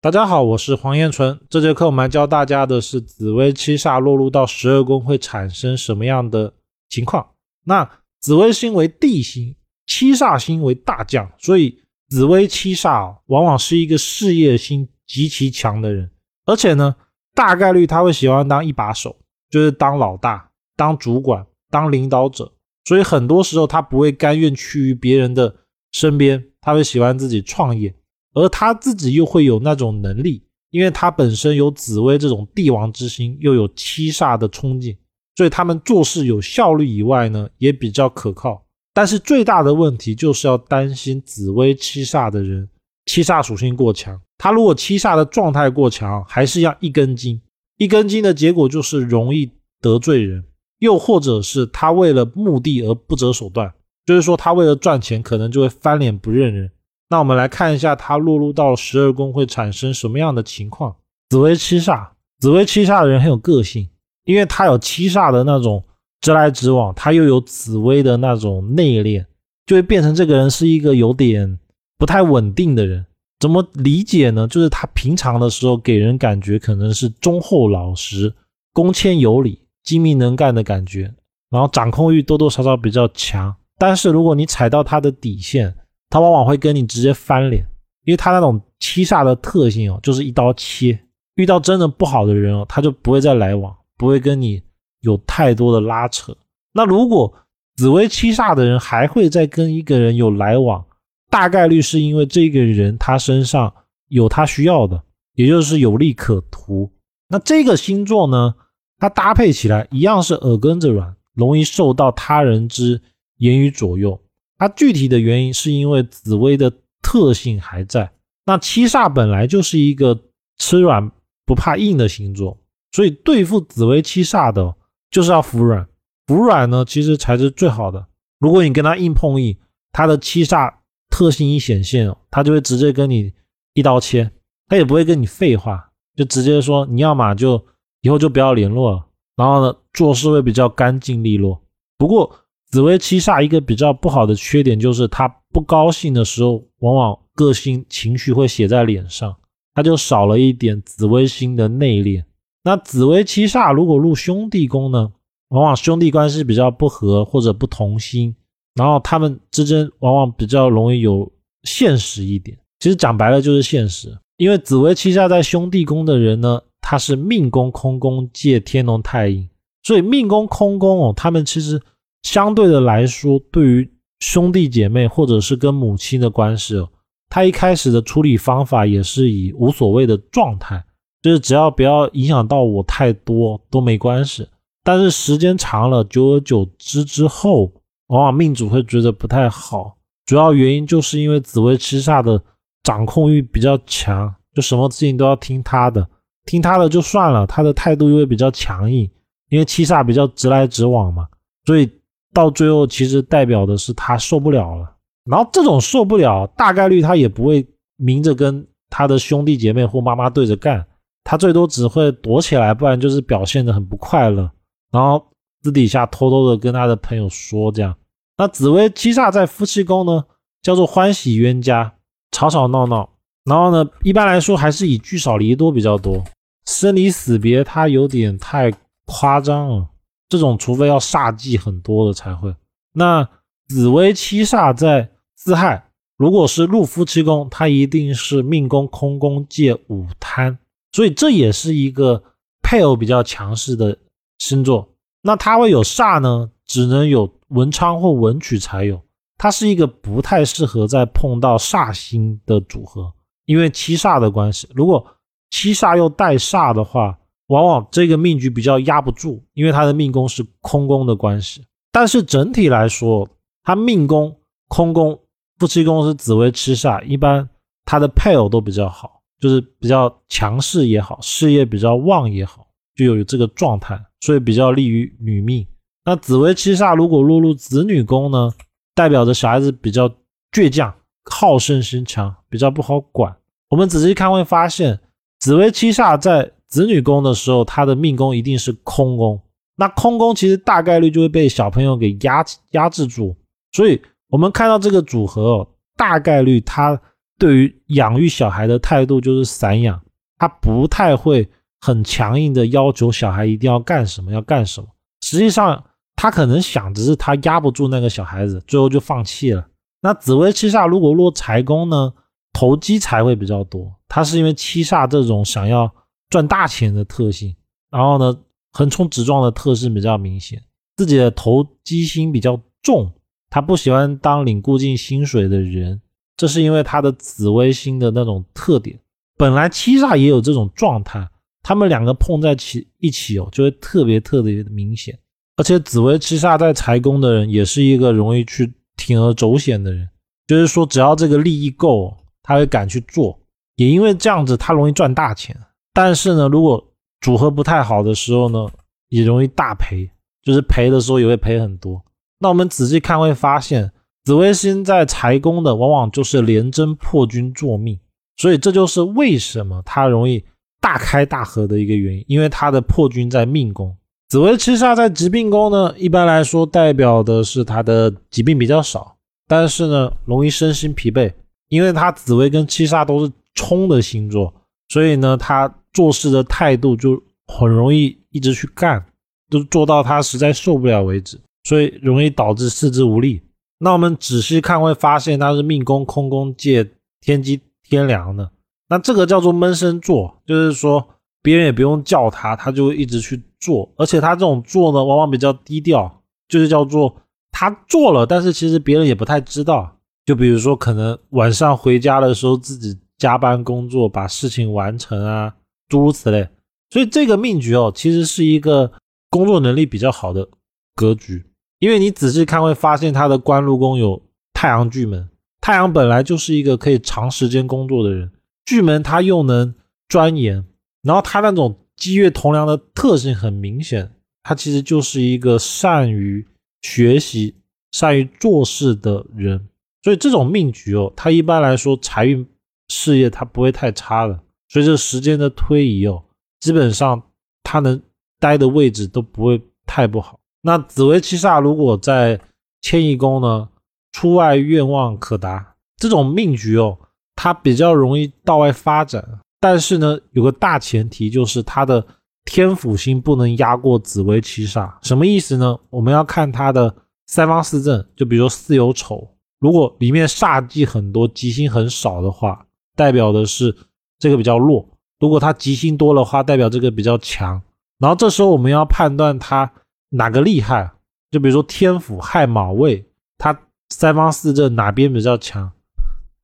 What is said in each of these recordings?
大家好，我是黄彦纯。这节课我们来教大家的是紫微七煞落入到十二宫会产生什么样的情况。那紫微星为地星，七煞星为大将，所以紫微七煞往往是一个事业心极其强的人，而且呢，大概率他会喜欢当一把手，就是当老大、当主管、当领导者。所以很多时候他不会甘愿趋于别人的身边，他会喜欢自己创业。而他自己又会有那种能力，因为他本身有紫薇这种帝王之心，又有七煞的冲劲，所以他们做事有效率以外呢，也比较可靠。但是最大的问题就是要担心紫薇七煞的人，七煞属性过强。他如果七煞的状态过强，还是要一根筋，一根筋的结果就是容易得罪人，又或者是他为了目的而不择手段，就是说他为了赚钱，可能就会翻脸不认人。那我们来看一下，它落入到十二宫会产生什么样的情况？紫薇七煞，紫薇七煞的人很有个性，因为他有七煞的那种直来直往，他又有紫薇的那种内敛，就会变成这个人是一个有点不太稳定的人。怎么理解呢？就是他平常的时候给人感觉可能是忠厚老实、恭谦有礼、精明能干的感觉，然后掌控欲多多少少比较强。但是如果你踩到他的底线，他往往会跟你直接翻脸，因为他那种七煞的特性哦，就是一刀切。遇到真的不好的人哦，他就不会再来往，不会跟你有太多的拉扯。那如果紫薇七煞的人还会再跟一个人有来往，大概率是因为这个人他身上有他需要的，也就是有利可图。那这个星座呢，它搭配起来一样是耳根子软，容易受到他人之言语左右。它具体的原因是因为紫薇的特性还在。那七煞本来就是一个吃软不怕硬的星座，所以对付紫薇七煞的，就是要服软。服软呢，其实才是最好的。如果你跟他硬碰硬，他的七煞特性一显现，他就会直接跟你一刀切，他也不会跟你废话，就直接说你要么就以后就不要联络了。然后呢，做事会比较干净利落。不过。紫薇七煞一个比较不好的缺点就是，他不高兴的时候，往往个性情绪会写在脸上，他就少了一点紫微星的内敛。那紫薇七煞如果入兄弟宫呢，往往兄弟关系比较不和或者不同心，然后他们之间往往比较容易有现实一点。其实讲白了就是现实，因为紫薇七煞在兄弟宫的人呢，他是命宫空宫借天龙太阴，所以命宫空宫哦，他们其实。相对的来说，对于兄弟姐妹或者是跟母亲的关系哦，他一开始的处理方法也是以无所谓的状态，就是只要不要影响到我太多都没关系。但是时间长了，久而久之之后，往往命主会觉得不太好。主要原因就是因为紫薇七煞的掌控欲比较强，就什么事情都要听他的，听他的就算了，他的态度又会比较强硬，因为七煞比较直来直往嘛，所以。到最后，其实代表的是他受不了了。然后这种受不了，大概率他也不会明着跟他的兄弟姐妹或妈妈对着干，他最多只会躲起来，不然就是表现的很不快乐，然后私底下偷偷的跟他的朋友说这样。那紫薇七煞在夫妻宫呢，叫做欢喜冤家，吵吵闹闹。然后呢，一般来说还是以聚少离多比较多，生离死别他有点太夸张了。这种除非要煞忌很多的才会。那紫薇七煞在自亥，如果是入夫妻宫，它一定是命宫空宫借午贪，所以这也是一个配偶比较强势的星座。那它会有煞呢，只能有文昌或文曲才有。它是一个不太适合再碰到煞星的组合，因为七煞的关系。如果七煞又带煞的话，往往这个命局比较压不住，因为他的命宫是空宫的关系。但是整体来说，他命宫空宫夫妻宫是紫薇七煞，一般他的配偶都比较好，就是比较强势也好，事业比较旺也好，就有这个状态，所以比较利于女命。那紫薇七煞如果落入子女宫呢，代表着小孩子比较倔强、好胜心强，比较不好管。我们仔细看会发现，紫薇七煞在。子女宫的时候，他的命宫一定是空宫，那空宫其实大概率就会被小朋友给压压制住，所以我们看到这个组合，大概率他对于养育小孩的态度就是散养，他不太会很强硬的要求小孩一定要干什么要干什么。实际上，他可能想只是他压不住那个小孩子，最后就放弃了。那紫薇七煞如果落财宫呢，投机财会比较多。它是因为七煞这种想要赚大钱的特性，然后呢，横冲直撞的特质比较明显，自己的投机心比较重，他不喜欢当领固定薪水的人。这是因为他的紫微星的那种特点，本来七煞也有这种状态，他们两个碰在一起一起哦，就会特别特别的明显。而且紫微七煞在财宫的人，也是一个容易去铤而走险的人，就是说只要这个利益够，他会敢去做。也因为这样子，他容易赚大钱。但是呢，如果组合不太好的时候呢，也容易大赔，就是赔的时候也会赔很多。那我们仔细看会发现。紫微星在财宫的，往往就是廉贞破军作命，所以这就是为什么它容易大开大合的一个原因，因为它的破军在命宫。紫微七煞在疾病宫呢，一般来说代表的是他的疾病比较少，但是呢，容易身心疲惫，因为他紫微跟七煞都是冲的星座，所以呢，他做事的态度就很容易一直去干，就做到他实在受不了为止，所以容易导致四肢无力。那我们仔细看会发现，他是命宫空宫借天机天梁的。那这个叫做闷声做，就是说别人也不用叫他，他就会一直去做。而且他这种做呢，往往比较低调，就是叫做他做了，但是其实别人也不太知道。就比如说，可能晚上回家的时候自己加班工作，把事情完成啊，诸如此类。所以这个命局哦，其实是一个工作能力比较好的格局。因为你仔细看会发现，他的官禄宫有太阳巨门，太阳本来就是一个可以长时间工作的人，巨门他又能钻研，然后他那种积月同梁的特性很明显，他其实就是一个善于学习、善于做事的人，所以这种命局哦，他一般来说财运事业他不会太差的，随着时间的推移哦，基本上他能待的位置都不会太不好。那紫薇七煞如果在迁移宫呢，出外愿望可达，这种命局哦，它比较容易到外发展。但是呢，有个大前提就是它的天府星不能压过紫薇七煞。什么意思呢？我们要看它的三方四正，就比如说巳酉丑，如果里面煞忌很多，吉星很少的话，代表的是这个比较弱；如果它吉星多的话，代表这个比较强。然后这时候我们要判断它。哪个厉害？就比如说天府亥卯未，它三方四正哪边比较强？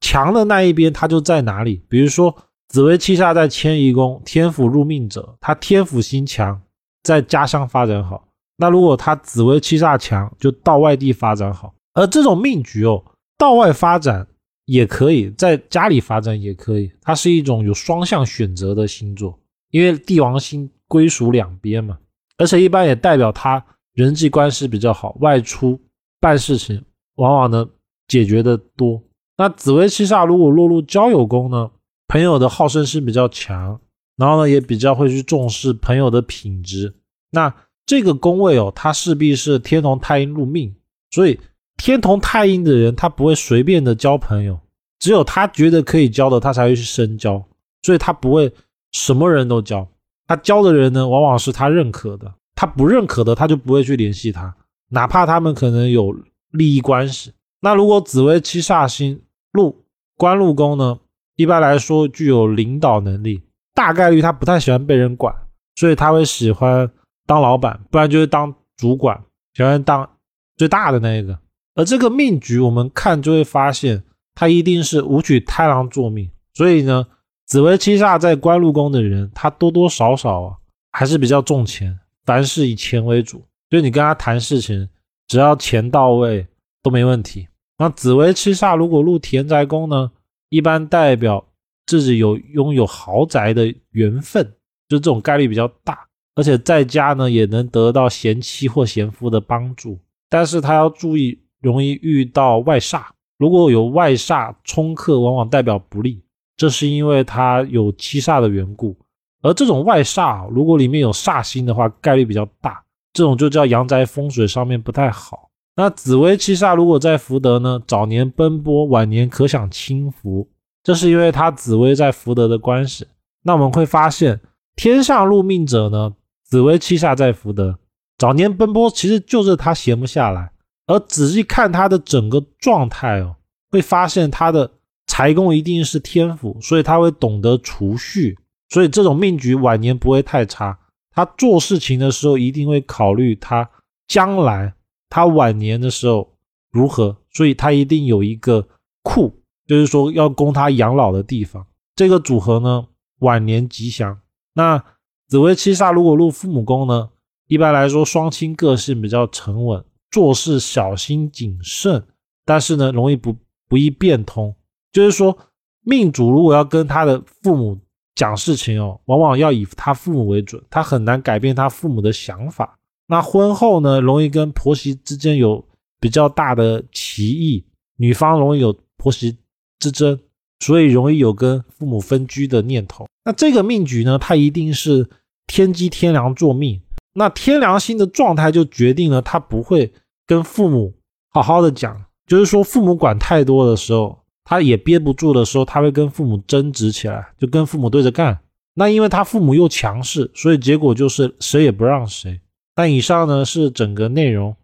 强的那一边它就在哪里？比如说紫薇七煞在迁移宫，天府入命者，他天府心强，在家乡发展好。那如果他紫薇七煞强，就到外地发展好。而这种命局哦，到外发展也可以，在家里发展也可以。它是一种有双向选择的星座，因为帝王星归属两边嘛。而且一般也代表他人际关系比较好，外出办事情往往呢解决的多。那紫薇七煞如果落入交友宫呢，朋友的好胜心比较强，然后呢也比较会去重视朋友的品质。那这个宫位哦，它势必是天同太阴入命，所以天同太阴的人他不会随便的交朋友，只有他觉得可以交的，他才会去深交，所以他不会什么人都交。他交的人呢，往往是他认可的；他不认可的，他就不会去联系他，哪怕他们可能有利益关系。那如果紫薇七煞星禄官禄宫呢，一般来说具有领导能力，大概率他不太喜欢被人管，所以他会喜欢当老板，不然就是当主管，喜欢当最大的那一个。而这个命局我们看就会发现，他一定是武曲太郎作命，所以呢。紫薇七煞在官禄宫的人，他多多少少啊还是比较重钱，凡事以钱为主。就你跟他谈事情，只要钱到位都没问题。那紫薇七煞如果入田宅宫呢，一般代表自己有拥有豪宅的缘分，就这种概率比较大。而且在家呢，也能得到贤妻或贤夫的帮助。但是他要注意，容易遇到外煞。如果有外煞冲克，往往代表不利。这是因为它有七煞的缘故，而这种外煞，如果里面有煞星的话，概率比较大。这种就叫阳宅风水上面不太好。那紫薇七煞如果在福德呢，早年奔波，晚年可享清福。这是因为他紫薇在福德的关系。那我们会发现，天相入命者呢，紫薇七煞在福德，早年奔波其实就是他闲不下来。而仔细看他的整个状态哦，会发现他的财宫一定是天府，所以他会懂得储蓄，所以这种命局晚年不会太差。他做事情的时候一定会考虑他将来他晚年的时候如何，所以他一定有一个库，就是说要供他养老的地方。这个组合呢，晚年吉祥。那紫薇七煞如果入父母宫呢，一般来说双亲个性比较沉稳，做事小心谨慎，但是呢容易不不易变通。就是说命主如果要跟他的父母。讲事情哦，往往要以他父母为准，他很难改变他父母的想法。那婚后呢，容易跟婆媳之间有比较大的歧义，女方容易有婆媳之争，所以容易有跟父母分居的念头。那这个命局呢，它一定是天机天梁作命。那天梁星的状态就决定了他不会跟父母好好的讲，就是说父母管太多的时候。他也憋不住的时候，他会跟父母争执起来，就跟父母对着干。那因为他父母又强势，所以结果就是谁也不让谁。那以上呢是整个内容。